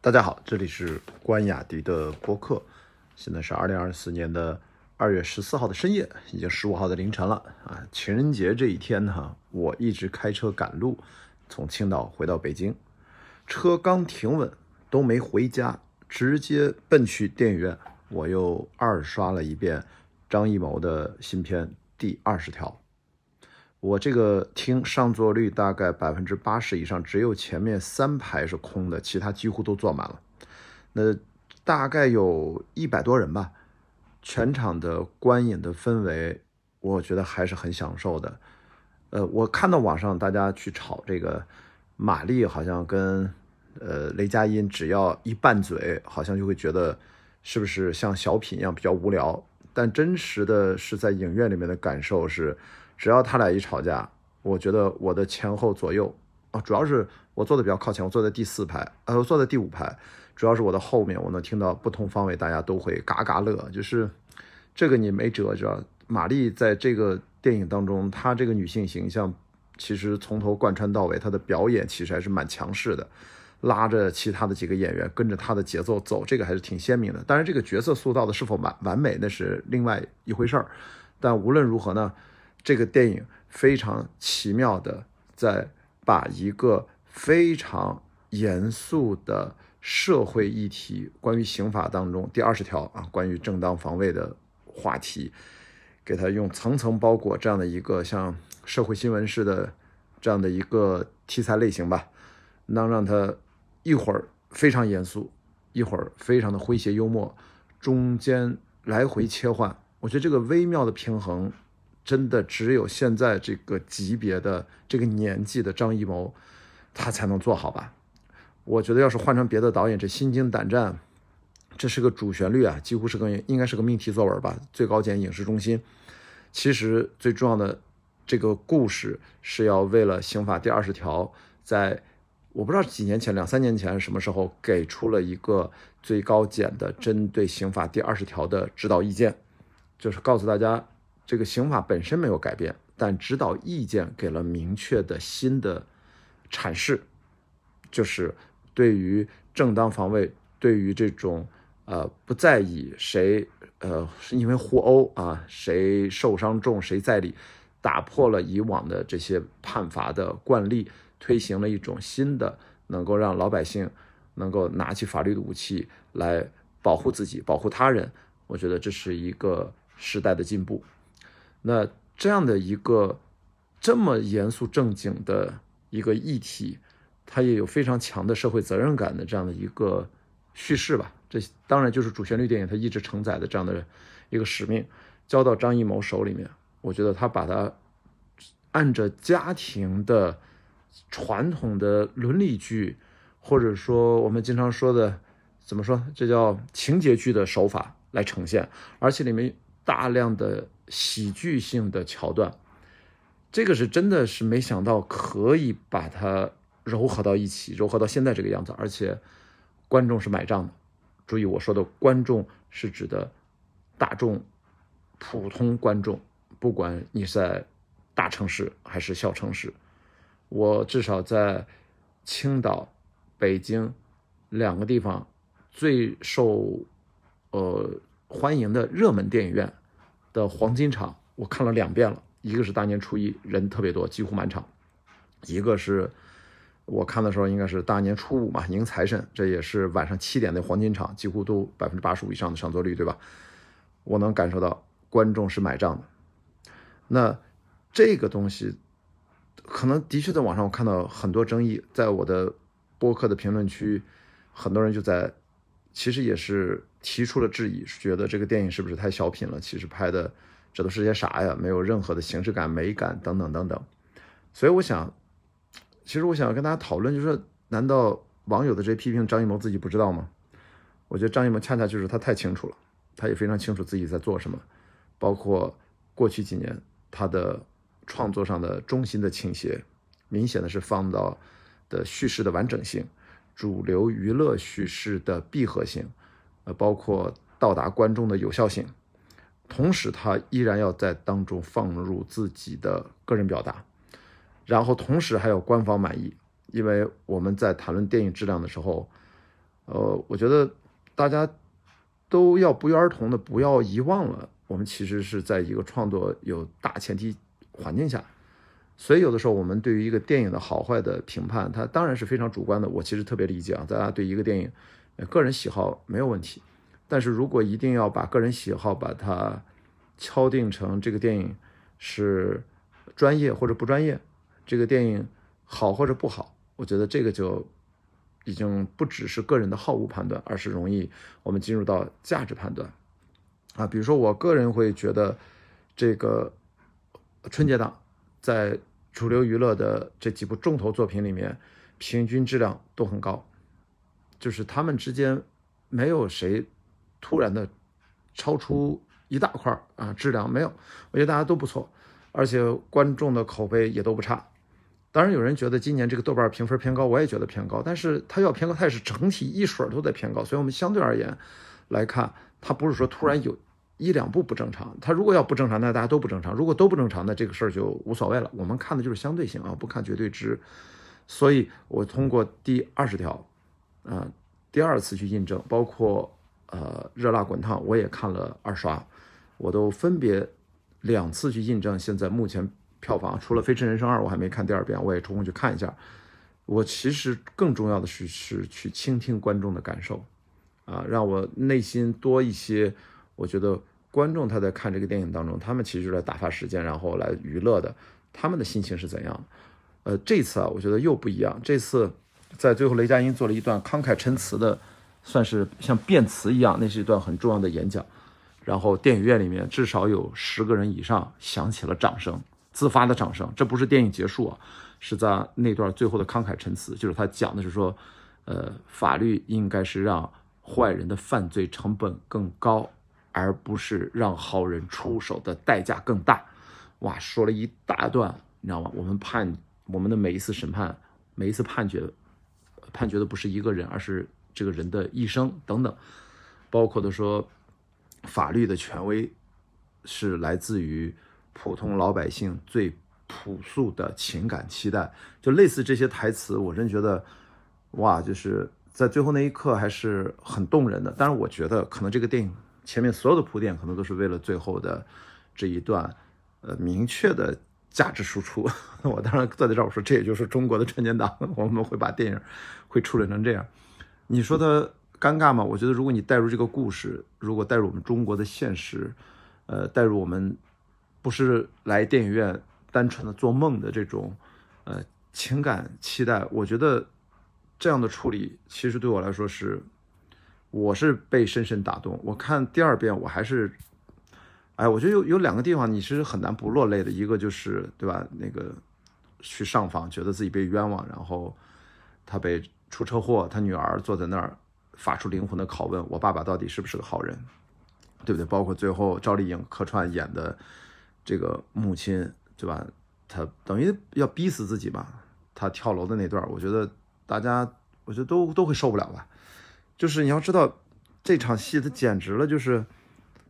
大家好，这里是关雅迪的播客。现在是二零二四年的二月十四号的深夜，已经十五号的凌晨了啊！情人节这一天呢，我一直开车赶路，从青岛回到北京，车刚停稳，都没回家，直接奔去电影院。我又二刷了一遍张艺谋的新片《第二十条》。我这个厅上座率大概百分之八十以上，只有前面三排是空的，其他几乎都坐满了。那大概有一百多人吧。全场的观影的氛围，我觉得还是很享受的。呃，我看到网上大家去炒这个马丽，好像跟呃雷佳音只要一拌嘴，好像就会觉得是不是像小品一样比较无聊。但真实的是在影院里面的感受是，只要他俩一吵架，我觉得我的前后左右啊，主要是我坐的比较靠前，我坐在第四排，呃，我坐在第五排。主要是我的后面，我能听到不同方位大家都会嘎嘎乐，就是这个你没辙，知道玛丽在这个电影当中，她这个女性形象其实从头贯穿到尾，她的表演其实还是蛮强势的，拉着其他的几个演员跟着她的节奏走，这个还是挺鲜明的。当然，这个角色塑造的是否完完美，那是另外一回事儿。但无论如何呢，这个电影非常奇妙的在把一个非常严肃的。社会议题，关于刑法当中第二十条啊，关于正当防卫的话题，给它用层层包裹这样的一个像社会新闻似的这样的一个题材类型吧，能让他一会儿非常严肃，一会儿非常的诙谐幽默，中间来回切换，我觉得这个微妙的平衡，真的只有现在这个级别的这个年纪的张艺谋，他才能做好吧。我觉得要是换成别的导演，这心惊胆战，这是个主旋律啊，几乎是个应该是个命题作文吧。最高检影视中心，其实最重要的这个故事是要为了刑法第二十条，在我不知道几年前，两三年前什么时候给出了一个最高检的针对刑法第二十条的指导意见，就是告诉大家，这个刑法本身没有改变，但指导意见给了明确的新的阐释，就是。对于正当防卫，对于这种呃不在意谁呃因为互殴啊谁受伤重谁在理，打破了以往的这些判罚的惯例，推行了一种新的能够让老百姓能够拿起法律的武器来保护自己、保护他人。我觉得这是一个时代的进步。那这样的一个这么严肃正经的一个议题。它也有非常强的社会责任感的这样的一个叙事吧，这当然就是主旋律电影它一直承载的这样的一个使命，交到张艺谋手里面，我觉得他把它按着家庭的传统的伦理剧，或者说我们经常说的怎么说，这叫情节剧的手法来呈现，而且里面大量的喜剧性的桥段，这个是真的是没想到可以把它。柔合到一起，柔合到现在这个样子，而且观众是买账的。注意我说的观众是指的大众、普通观众，不管你在大城市还是小城市，我至少在青岛、北京两个地方最受呃欢迎的热门电影院的黄金场，我看了两遍了。一个是大年初一，人特别多，几乎满场；一个是。我看的时候应该是大年初五嘛，迎财神，这也是晚上七点的黄金场，几乎都百分之八十五以上的上座率，对吧？我能感受到观众是买账的。那这个东西可能的确在网上我看到很多争议，在我的播客的评论区，很多人就在其实也是提出了质疑，觉得这个电影是不是太小品了？其实拍的这都是些啥呀？没有任何的形式感、美感等等等等。所以我想。其实我想跟大家讨论，就是说，难道网友的这些批评张艺谋自己不知道吗？我觉得张艺谋恰恰就是他太清楚了，他也非常清楚自己在做什么，包括过去几年他的创作上的中心的倾斜，明显的是放到的叙事的完整性、主流娱乐叙事的闭合性，呃，包括到达观众的有效性，同时他依然要在当中放入自己的个人表达。然后同时还有官方满意，因为我们在谈论电影质量的时候，呃，我觉得大家都要不约而同的不要遗忘了，我们其实是在一个创作有大前提环境下，所以有的时候我们对于一个电影的好坏的评判，它当然是非常主观的。我其实特别理解啊，大家对一个电影，个人喜好没有问题，但是如果一定要把个人喜好把它敲定成这个电影是专业或者不专业，这个电影好或者不好，我觉得这个就已经不只是个人的好恶判断，而是容易我们进入到价值判断啊。比如说，我个人会觉得这个春节档在主流娱乐的这几部重头作品里面，平均质量都很高，就是他们之间没有谁突然的超出。一大块啊，质量没有，我觉得大家都不错，而且观众的口碑也都不差。当然有人觉得今年这个豆瓣评分偏高，我也觉得偏高，但是它要偏高，它也是整体一水都在偏高。所以我们相对而言来看，它不是说突然有一两部不正常。它如果要不正常，那大家都不正常；如果都不正常，那这个事儿就无所谓了。我们看的就是相对性啊，不看绝对值。所以我通过第二十条，啊，第二次去印证，包括呃热辣滚烫，我也看了二刷。我都分别两次去印证，现在目前票房除了《飞驰人生二》，我还没看第二遍，我也抽空去看一下。我其实更重要的是是去倾听观众的感受，啊，让我内心多一些。我觉得观众他在看这个电影当中，他们其实是来打发时间，然后来娱乐的，他们的心情是怎样？呃，这次啊，我觉得又不一样。这次在最后，雷佳音做了一段慷慨陈词的，算是像辩词一样，那是一段很重要的演讲。然后电影院里面至少有十个人以上响起了掌声，自发的掌声。这不是电影结束啊，是在那段最后的慷慨陈词，就是他讲的是说，呃，法律应该是让坏人的犯罪成本更高，而不是让好人出手的代价更大。哇，说了一大段，你知道吗？我们判我们的每一次审判，每一次判决，判决的不是一个人，而是这个人的一生等等，包括的说。法律的权威是来自于普通老百姓最朴素的情感期待，就类似这些台词，我真觉得，哇，就是在最后那一刻还是很动人的。但是，我觉得可能这个电影前面所有的铺垫，可能都是为了最后的这一段，呃，明确的价值输出。我当然坐在这儿，我说这也就是中国的春节档，我们会把电影会处理成这样。你说他？尴尬吗？我觉得，如果你带入这个故事，如果带入我们中国的现实，呃，带入我们不是来电影院单纯的做梦的这种，呃，情感期待，我觉得这样的处理其实对我来说是，我是被深深打动。我看第二遍，我还是，哎，我觉得有有两个地方你是很难不落泪的，一个就是对吧？那个去上访，觉得自己被冤枉，然后他被出车祸，他女儿坐在那儿。发出灵魂的拷问：我爸爸到底是不是个好人，对不对？包括最后赵丽颖客串演的这个母亲，对吧？她等于要逼死自己吧。她跳楼的那段，我觉得大家，我觉得都都会受不了吧。就是你要知道，这场戏它简直了，就是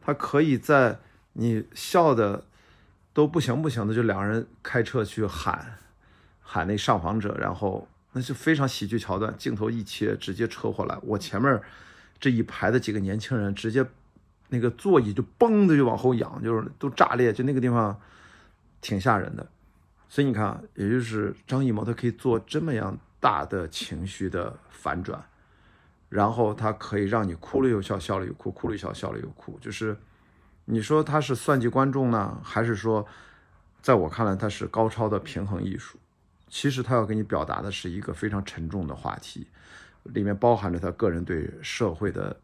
他可以在你笑的都不行不行的，就两个人开车去喊喊那上访者，然后。那是非常喜剧桥段，镜头一切，直接车祸来。我前面这一排的几个年轻人，直接那个座椅就嘣的就往后仰，就是都炸裂，就那个地方挺吓人的。所以你看，也就是张艺谋他可以做这么样大的情绪的反转，然后他可以让你哭了又笑，笑了又哭，哭了又笑，笑了又哭。就是你说他是算计观众呢，还是说，在我看来他是高超的平衡艺术？其实他要给你表达的是一个非常沉重的话题，里面包含着他个人对社会的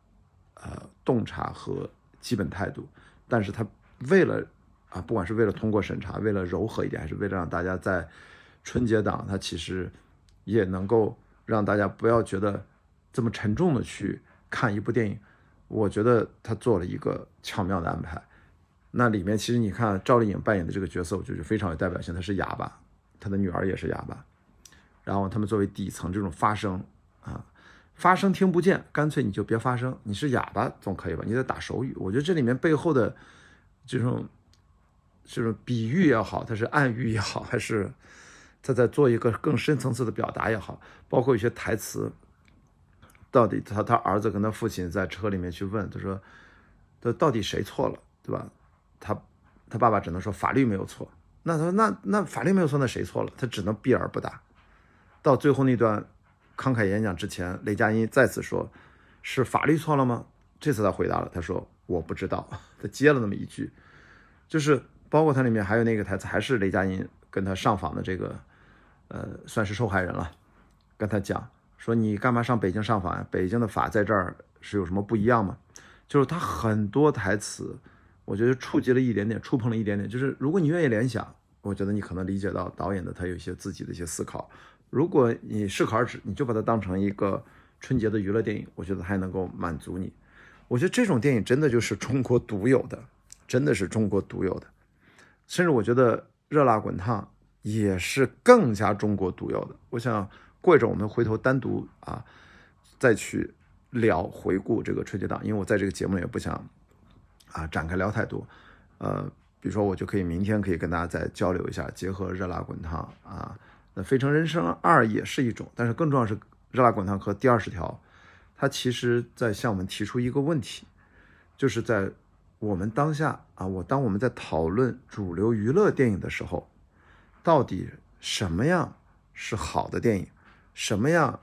呃洞察和基本态度。但是他为了啊，不管是为了通过审查，为了柔和一点，还是为了让大家在春节档，他其实也能够让大家不要觉得这么沉重的去看一部电影。我觉得他做了一个巧妙的安排。那里面其实你看赵丽颖扮演的这个角色，我觉得非常有代表性，她是哑巴。她的女儿也是哑巴，然后他们作为底层这种发声啊，发声听不见，干脆你就别发声。你是哑巴总可以吧？你得打手语。我觉得这里面背后的这种这种比喻也好，它是暗喻也好，还是他在做一个更深层次的表达也好，包括一些台词，到底他他儿子跟他父亲在车里面去问，他说，这到底谁错了，对吧？他他爸爸只能说法律没有错。那他说那那法律没有错，那谁错了？他只能避而不答。到最后那段慷慨演讲之前，雷佳音再次说，是法律错了吗？这次他回答了，他说我不知道。他接了那么一句，就是包括他里面还有那个台词，还是雷佳音跟他上访的这个，呃，算是受害人了，跟他讲说你干嘛上北京上访呀？北京的法在这儿是有什么不一样吗？就是他很多台词，我觉得触及了一点点，触碰了一点点。就是如果你愿意联想，我觉得你可能理解到导演的他有一些自己的一些思考。如果你适可而止，你就把它当成一个春节的娱乐电影，我觉得还能够满足你。我觉得这种电影真的就是中国独有的，真的是中国独有的。甚至我觉得《热辣滚烫》也是更加中国独有的。我想过一阵我们回头单独啊再去聊回顾这个春节档，因为我在这个节目也不想啊展开聊太多。呃，比如说我就可以明天可以跟大家再交流一下，结合《热辣滚烫》啊。那《飞乘人生二》也是一种，但是更重要是《热辣滚烫》和第二十条，它其实在向我们提出一个问题，就是在我们当下啊，我当我们在讨论主流娱乐电影的时候，到底什么样是好的电影，什么样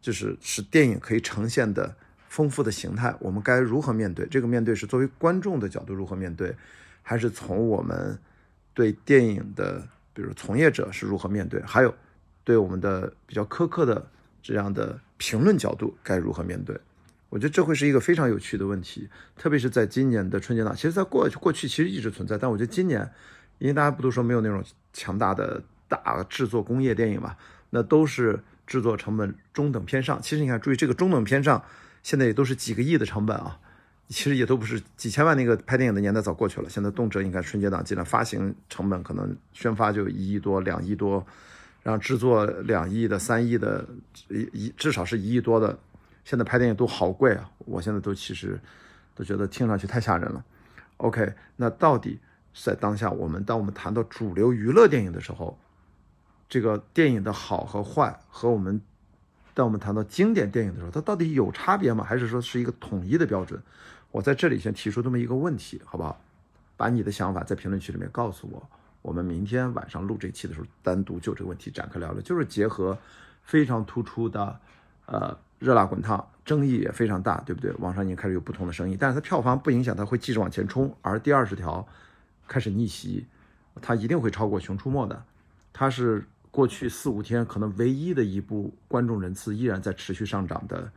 就是是电影可以呈现的丰富的形态，我们该如何面对？这个面对是作为观众的角度如何面对，还是从我们对电影的？比如从业者是如何面对，还有对我们的比较苛刻的这样的评论角度该如何面对？我觉得这会是一个非常有趣的问题，特别是在今年的春节档。其实，在过去过去其实一直存在，但我觉得今年，因为大家不都说没有那种强大的大制作工业电影嘛，那都是制作成本中等偏上。其实你看，注意这个中等偏上，现在也都是几个亿的成本啊。其实也都不是几千万，那个拍电影的年代早过去了。现在动辄应该春节档，既然发行成本可能宣发就一亿多、两亿多，然后制作两亿的、三亿的，一一至少是一亿多的。现在拍电影都好贵啊！我现在都其实都觉得听上去太吓人了。OK，那到底在当下，我们当我们谈到主流娱乐电影的时候，这个电影的好和坏，和我们当我们谈到经典电影的时候，它到底有差别吗？还是说是一个统一的标准？我在这里先提出这么一个问题，好不好？把你的想法在评论区里面告诉我。我们明天晚上录这期的时候，单独就这个问题展开聊聊。就是结合非常突出的，呃，热辣滚烫，争议也非常大，对不对？网上已经开始有不同的声音，但是它票房不影响，它会继续往前冲。而第二十条开始逆袭，它一定会超过《熊出没》的。它是过去四五天可能唯一的一部观众人次依然在持续上涨的，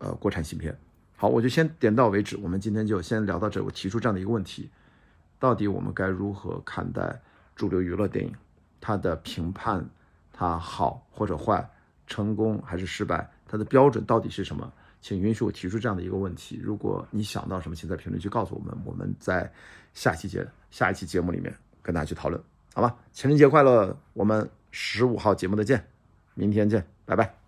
呃，国产新片。好，我就先点到为止。我们今天就先聊到这。我提出这样的一个问题：到底我们该如何看待主流娱乐电影？它的评判，它好或者坏，成功还是失败？它的标准到底是什么？请允许我提出这样的一个问题。如果你想到什么，请在评论区告诉我们。我们在下期节下一期节目里面跟大家去讨论，好吧？情人节快乐！我们十五号节目再见，明天见，拜拜。